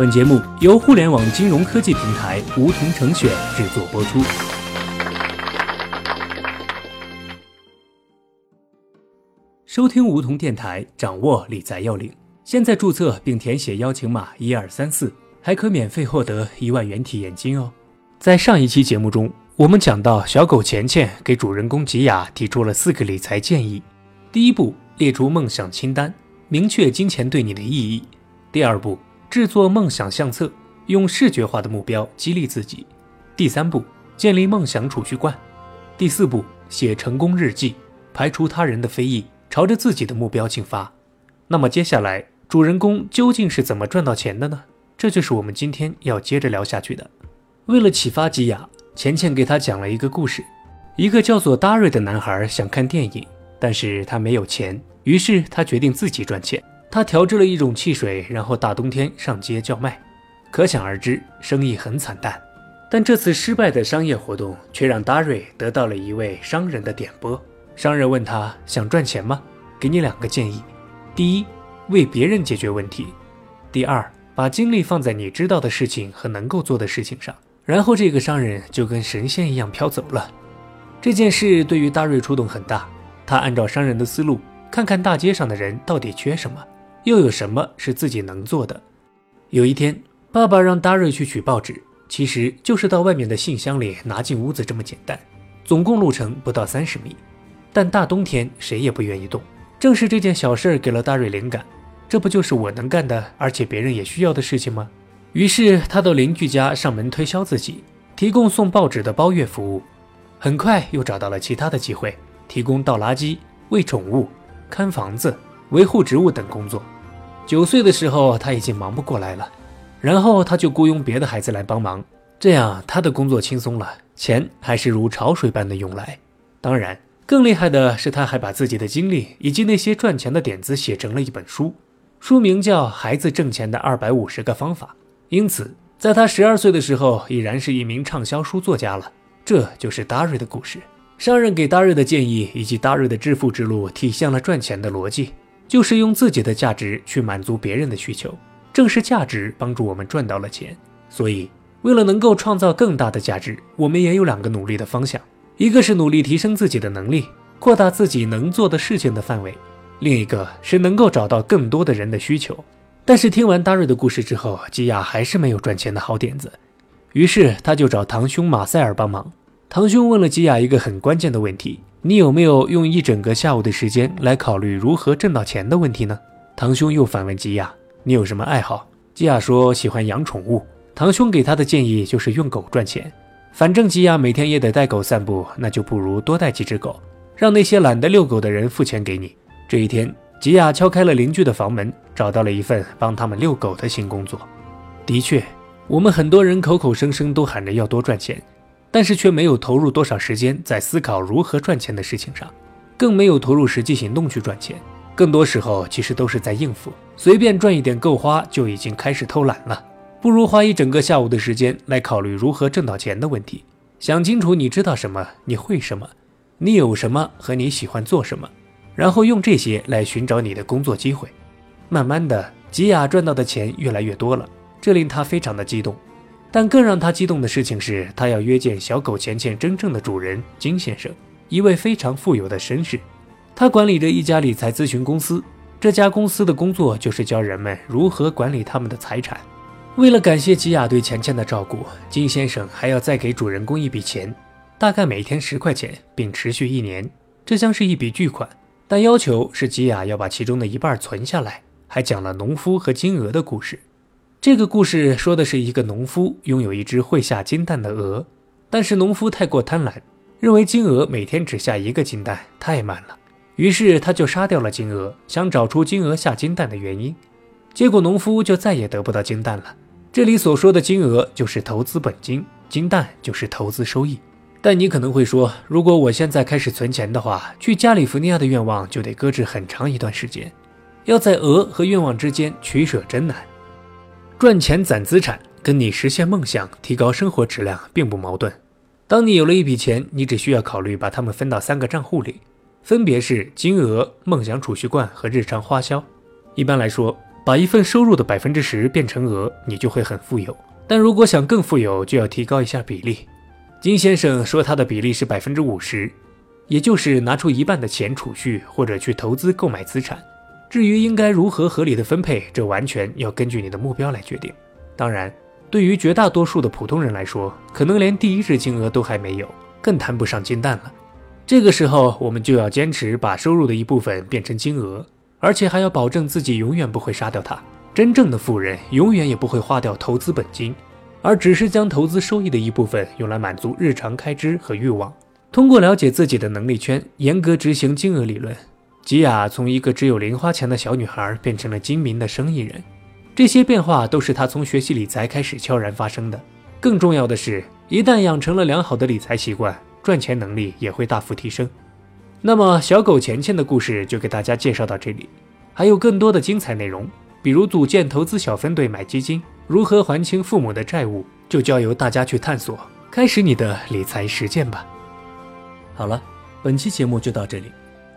本节目由互联网金融科技平台梧桐城选制作播出。收听梧桐电台，掌握理财要领。现在注册并填写邀请码一二三四，还可免费获得一万元体验金哦。在上一期节目中，我们讲到小狗钱钱给主人公吉雅提出了四个理财建议：第一步，列出梦想清单，明确金钱对你的意义；第二步，制作梦想相册，用视觉化的目标激励自己；第三步，建立梦想储蓄罐；第四步，写成功日记，排除他人的非议，朝着自己的目标进发。那么接下来，主人公究竟是怎么赚到钱的呢？这就是我们今天要接着聊下去的。为了启发吉雅，钱钱给他讲了一个故事：一个叫做达瑞的男孩想看电影，但是他没有钱，于是他决定自己赚钱。他调制了一种汽水，然后大冬天上街叫卖，可想而知，生意很惨淡。但这次失败的商业活动却让达瑞得到了一位商人的点拨。商人问他想赚钱吗？给你两个建议：第一，为别人解决问题；第二，把精力放在你知道的事情和能够做的事情上。然后这个商人就跟神仙一样飘走了。这件事对于达瑞触动很大，他按照商人的思路，看看大街上的人到底缺什么。又有什么是自己能做的？有一天，爸爸让达瑞去取报纸，其实就是到外面的信箱里拿进屋子这么简单。总共路程不到三十米，但大冬天谁也不愿意动。正是这件小事儿给了达瑞灵感，这不就是我能干的，而且别人也需要的事情吗？于是他到邻居家上门推销自己，提供送报纸的包月服务。很快又找到了其他的机会，提供倒垃圾、喂宠物、看房子。维护植物等工作。九岁的时候，他已经忙不过来了，然后他就雇佣别的孩子来帮忙，这样他的工作轻松了，钱还是如潮水般的涌来。当然，更厉害的是，他还把自己的经历以及那些赚钱的点子写成了一本书，书名叫《孩子挣钱的二百五十个方法》。因此，在他十二岁的时候，已然是一名畅销书作家了。这就是达瑞的故事。商人给达瑞的建议以及达瑞的致富之路，体现了赚钱的逻辑。就是用自己的价值去满足别人的需求，正是价值帮助我们赚到了钱。所以，为了能够创造更大的价值，我们也有两个努力的方向：一个是努力提升自己的能力，扩大自己能做的事情的范围；另一个是能够找到更多的人的需求。但是，听完达瑞的故事之后，吉亚还是没有赚钱的好点子，于是他就找堂兄马塞尔帮忙。堂兄问了吉亚一个很关键的问题。你有没有用一整个下午的时间来考虑如何挣到钱的问题呢？堂兄又反问吉亚：“你有什么爱好？”吉亚说：“喜欢养宠物。”堂兄给他的建议就是用狗赚钱，反正吉亚每天也得带狗散步，那就不如多带几只狗，让那些懒得遛狗的人付钱给你。这一天，吉亚敲开了邻居的房门，找到了一份帮他们遛狗的新工作。的确，我们很多人口口声声都喊着要多赚钱。但是却没有投入多少时间在思考如何赚钱的事情上，更没有投入实际行动去赚钱。更多时候其实都是在应付，随便赚一点够花就已经开始偷懒了。不如花一整个下午的时间来考虑如何挣到钱的问题，想清楚你知道什么，你会什么，你有什么和你喜欢做什么，然后用这些来寻找你的工作机会。慢慢的，吉雅赚到的钱越来越多了，这令他非常的激动。但更让他激动的事情是，他要约见小狗钱钱真正的主人金先生，一位非常富有的绅士。他管理着一家理财咨询公司，这家公司的工作就是教人们如何管理他们的财产。为了感谢吉雅对钱钱的照顾，金先生还要再给主人公一笔钱，大概每天十块钱，并持续一年。这将是一笔巨款，但要求是吉雅要把其中的一半存下来。还讲了农夫和金鹅的故事。这个故事说的是一个农夫拥有一只会下金蛋的鹅，但是农夫太过贪婪，认为金鹅每天只下一个金蛋太慢了，于是他就杀掉了金鹅，想找出金鹅下金蛋的原因。结果农夫就再也得不到金蛋了。这里所说的金鹅就是投资本金，金蛋就是投资收益。但你可能会说，如果我现在开始存钱的话，去加利福尼亚的愿望就得搁置很长一段时间，要在鹅和愿望之间取舍真难。赚钱攒资产，跟你实现梦想、提高生活质量并不矛盾。当你有了一笔钱，你只需要考虑把它们分到三个账户里，分别是金额、梦想储蓄罐和日常花销。一般来说，把一份收入的百分之十变成额，你就会很富有。但如果想更富有，就要提高一下比例。金先生说他的比例是百分之五十，也就是拿出一半的钱储蓄或者去投资购买资产。至于应该如何合理的分配，这完全要根据你的目标来决定。当然，对于绝大多数的普通人来说，可能连第一日金额都还没有，更谈不上金蛋了。这个时候，我们就要坚持把收入的一部分变成金额，而且还要保证自己永远不会杀掉它。真正的富人永远也不会花掉投资本金，而只是将投资收益的一部分用来满足日常开支和欲望。通过了解自己的能力圈，严格执行金额理论，吉雅从一个只有零花钱的小女孩变成了精明的生意人。这些变化都是她从学习理财开始悄然发生的。更重要的是，一旦养成了良好的理财习惯。赚钱能力也会大幅提升。那么，小狗钱钱的故事就给大家介绍到这里，还有更多的精彩内容，比如组建投资小分队买基金，如何还清父母的债务，就交由大家去探索，开始你的理财实践吧。好了，本期节目就到这里。